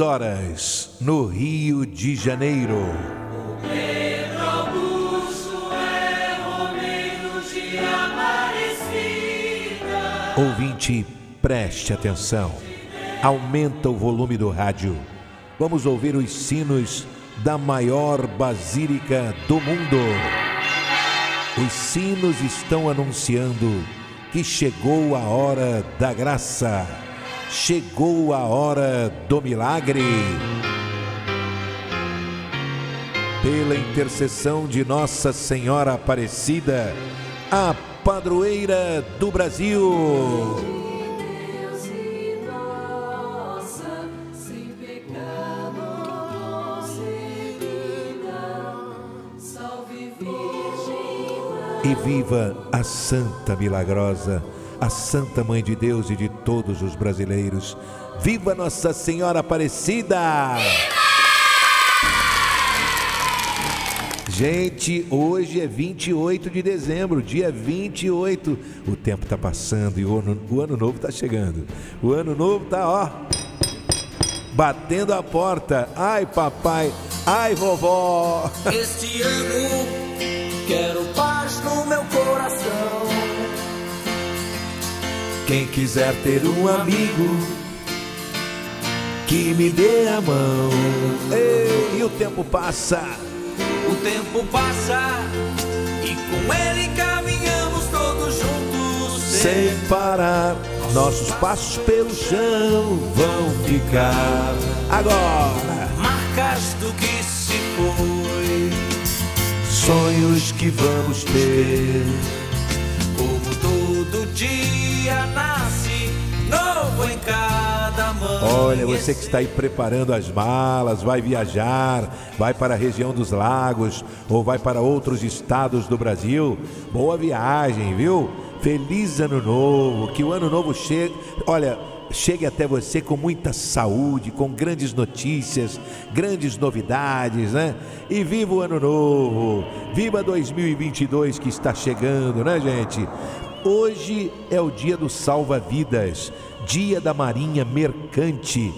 horas, no Rio de Janeiro. É de. Ouvinte, preste atenção. Aumenta o volume do rádio. Vamos ouvir os sinos da maior basílica do mundo. Os sinos estão anunciando que chegou a hora da graça, chegou a hora do milagre. Pela intercessão de Nossa Senhora Aparecida, a padroeira do Brasil. E viva a Santa Milagrosa, a Santa Mãe de Deus e de todos os brasileiros. Viva Nossa Senhora Aparecida! Gente, hoje é 28 de dezembro, dia 28. O tempo está passando e o ano, o ano novo está chegando. O ano novo está, ó, batendo a porta. Ai, papai, ai, vovó. Este ano quero paz no meu coração. Quem quiser ter um amigo que me dê a mão. Ei, e o tempo passa. O tempo passa e com ele caminhamos todos juntos. Sem parar, nossos passos pelo chão vão ficar. Agora, Marcas do que se foi, sonhos que vamos ter. Olha, você que está aí preparando as malas, vai viajar, vai para a região dos lagos ou vai para outros estados do Brasil, boa viagem, viu? Feliz ano novo, que o ano novo chegue. Olha, chegue até você com muita saúde, com grandes notícias, grandes novidades, né? E viva o ano novo, viva 2022 que está chegando, né, gente? Hoje é o dia do salva-vidas, dia da Marinha Mercante.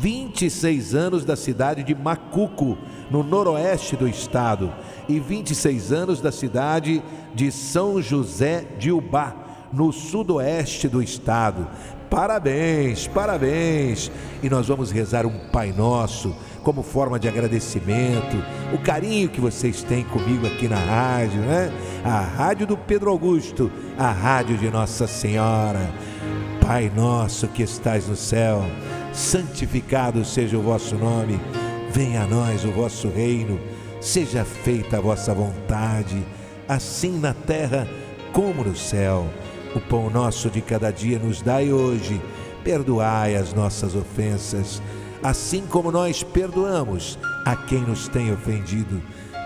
26 anos da cidade de Macuco, no noroeste do estado, e 26 anos da cidade de São José de Ubá, no sudoeste do estado. Parabéns, parabéns! E nós vamos rezar um Pai Nosso como forma de agradecimento, o carinho que vocês têm comigo aqui na rádio, né? A rádio do Pedro Augusto, a rádio de Nossa Senhora. Pai nosso que estais no céu, santificado seja o vosso nome, venha a nós o vosso reino, seja feita a vossa vontade, assim na terra como no céu. O pão nosso de cada dia nos dai hoje, perdoai as nossas ofensas, assim como nós perdoamos a quem nos tem ofendido.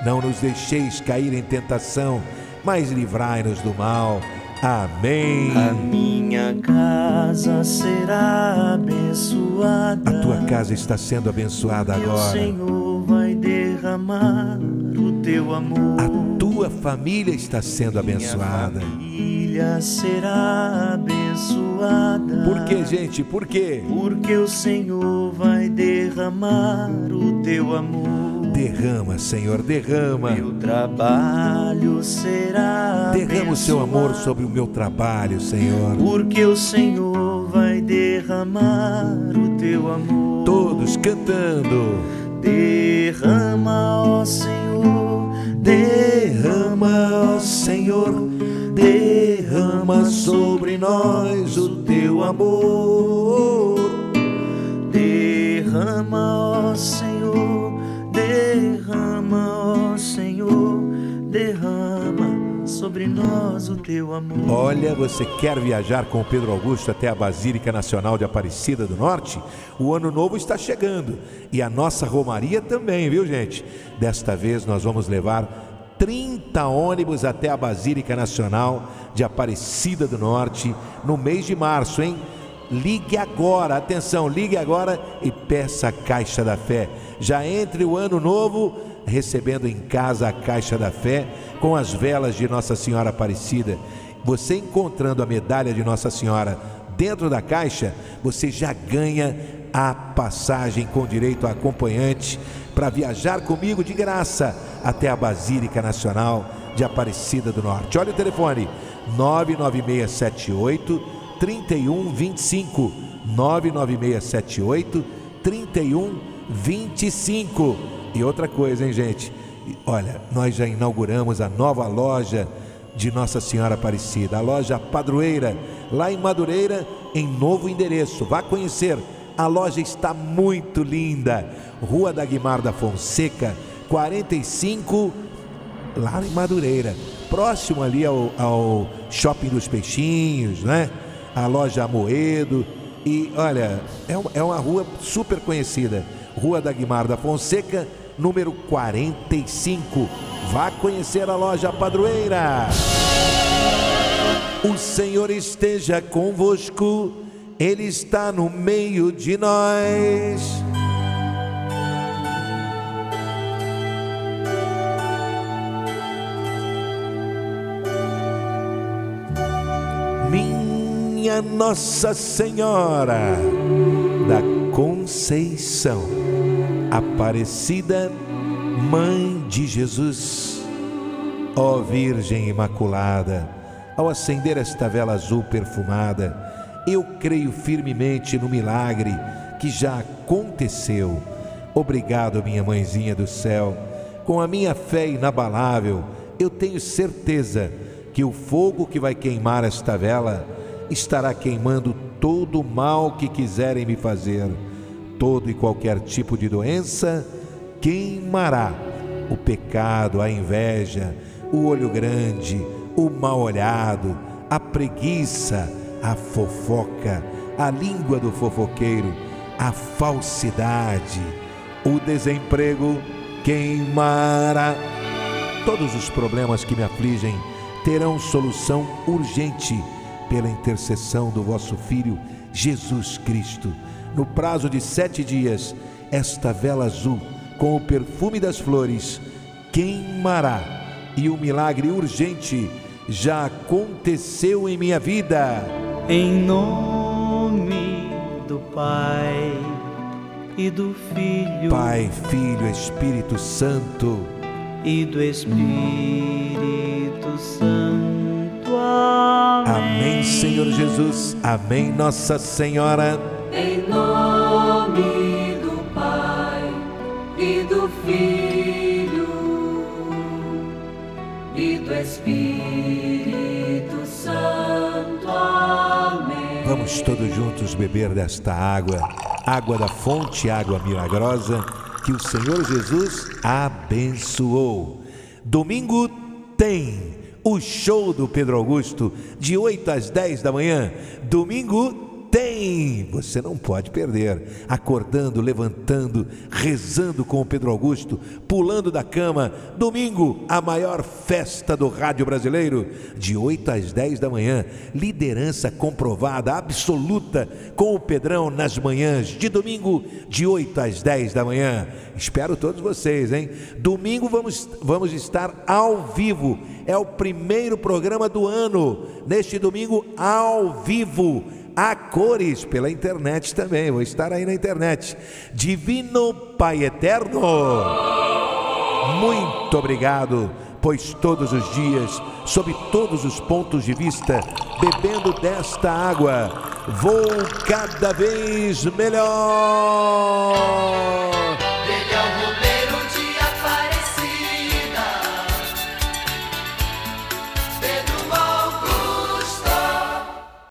Não nos deixeis cair em tentação, mas livrai-nos do mal. Amém. A minha casa será abençoada. A tua casa está sendo abençoada E o agora. Senhor vai derramar o teu amor. A tua família está sendo abençoada. Família será abençoada. Por que, gente? Por quê? Porque o Senhor vai derramar o teu amor. Derrama, Senhor, derrama. Meu trabalho será Derrama o seu amor sobre o meu trabalho, Senhor. Porque o Senhor vai derramar o teu amor. Todos cantando. Derrama, ó Senhor, derrama, ó Senhor, derrama sobre nós o teu amor. Derrama, ó Senhor, derrama, ó Senhor, derrama sobre nós o teu amor. Olha, você quer viajar com o Pedro Augusto até a Basílica Nacional de Aparecida do Norte? O ano novo está chegando e a nossa Romaria também, viu, gente? Desta vez nós vamos levar 30 ônibus até a Basílica Nacional de Aparecida do Norte no mês de março, hein? Ligue agora, atenção, ligue agora e peça a Caixa da Fé. Já entre o ano novo recebendo em casa a Caixa da Fé com as velas de Nossa Senhora Aparecida. Você encontrando a medalha de Nossa Senhora dentro da caixa, você já ganha a passagem com direito a acompanhante para viajar comigo de graça até a Basílica Nacional de Aparecida do Norte. Olha o telefone: 99678 3125. 99678 3125. E outra coisa, hein, gente? Olha, nós já inauguramos a nova loja de Nossa Senhora Aparecida, a loja Padroeira, lá em Madureira, em novo endereço. Vá conhecer. A loja está muito linda. Rua da Guimar da Fonseca, 45, lá em Madureira. Próximo ali ao, ao Shopping dos Peixinhos, né? A loja Amoedo. E olha, é uma, é uma rua super conhecida. Rua da Guimar da Fonseca, número 45. Vá conhecer a loja Padroeira. O Senhor esteja convosco, Ele está no meio de nós. Minha Nossa Senhora da Conceição, Aparecida, Mãe de Jesus, ó Virgem Imaculada, ao acender esta vela azul perfumada, eu creio firmemente no milagre que já aconteceu. Obrigado, minha mãezinha do céu. Com a minha fé inabalável, eu tenho certeza que o fogo que vai queimar esta vela estará queimando todo o mal que quiserem me fazer. Todo e qualquer tipo de doença queimará. O pecado, a inveja, o olho grande, o mal olhado, a preguiça, a fofoca, a língua do fofoqueiro, a falsidade, o desemprego queimará. Todos os problemas que me afligem terão solução urgente pela intercessão do vosso Filho Jesus Cristo. No prazo de sete dias, esta vela azul, com o perfume das flores, queimará e o milagre urgente já aconteceu em minha vida. Em nome do Pai e do Filho Pai, Filho, Espírito Santo. e do Espírito Santo. Amém. Amém, Senhor Jesus. Amém, Nossa Senhora. Em nome do Pai e do Filho e do Espírito Vamos todos juntos beber desta água, água da fonte, água milagrosa que o Senhor Jesus abençoou. Domingo tem o show do Pedro Augusto, de 8 às 10 da manhã. Domingo tem, você não pode perder. Acordando, levantando, rezando com o Pedro Augusto, pulando da cama. Domingo, a maior festa do rádio brasileiro, de 8 às 10 da manhã. Liderança comprovada, absoluta, com o Pedrão nas manhãs de domingo, de 8 às 10 da manhã. Espero todos vocês, hein? Domingo vamos, vamos estar ao vivo. É o primeiro programa do ano. Neste domingo, ao vivo a cores pela internet também. Vou estar aí na internet. Divino Pai Eterno, muito obrigado, pois todos os dias, sob todos os pontos de vista, bebendo desta água, vou cada vez melhor.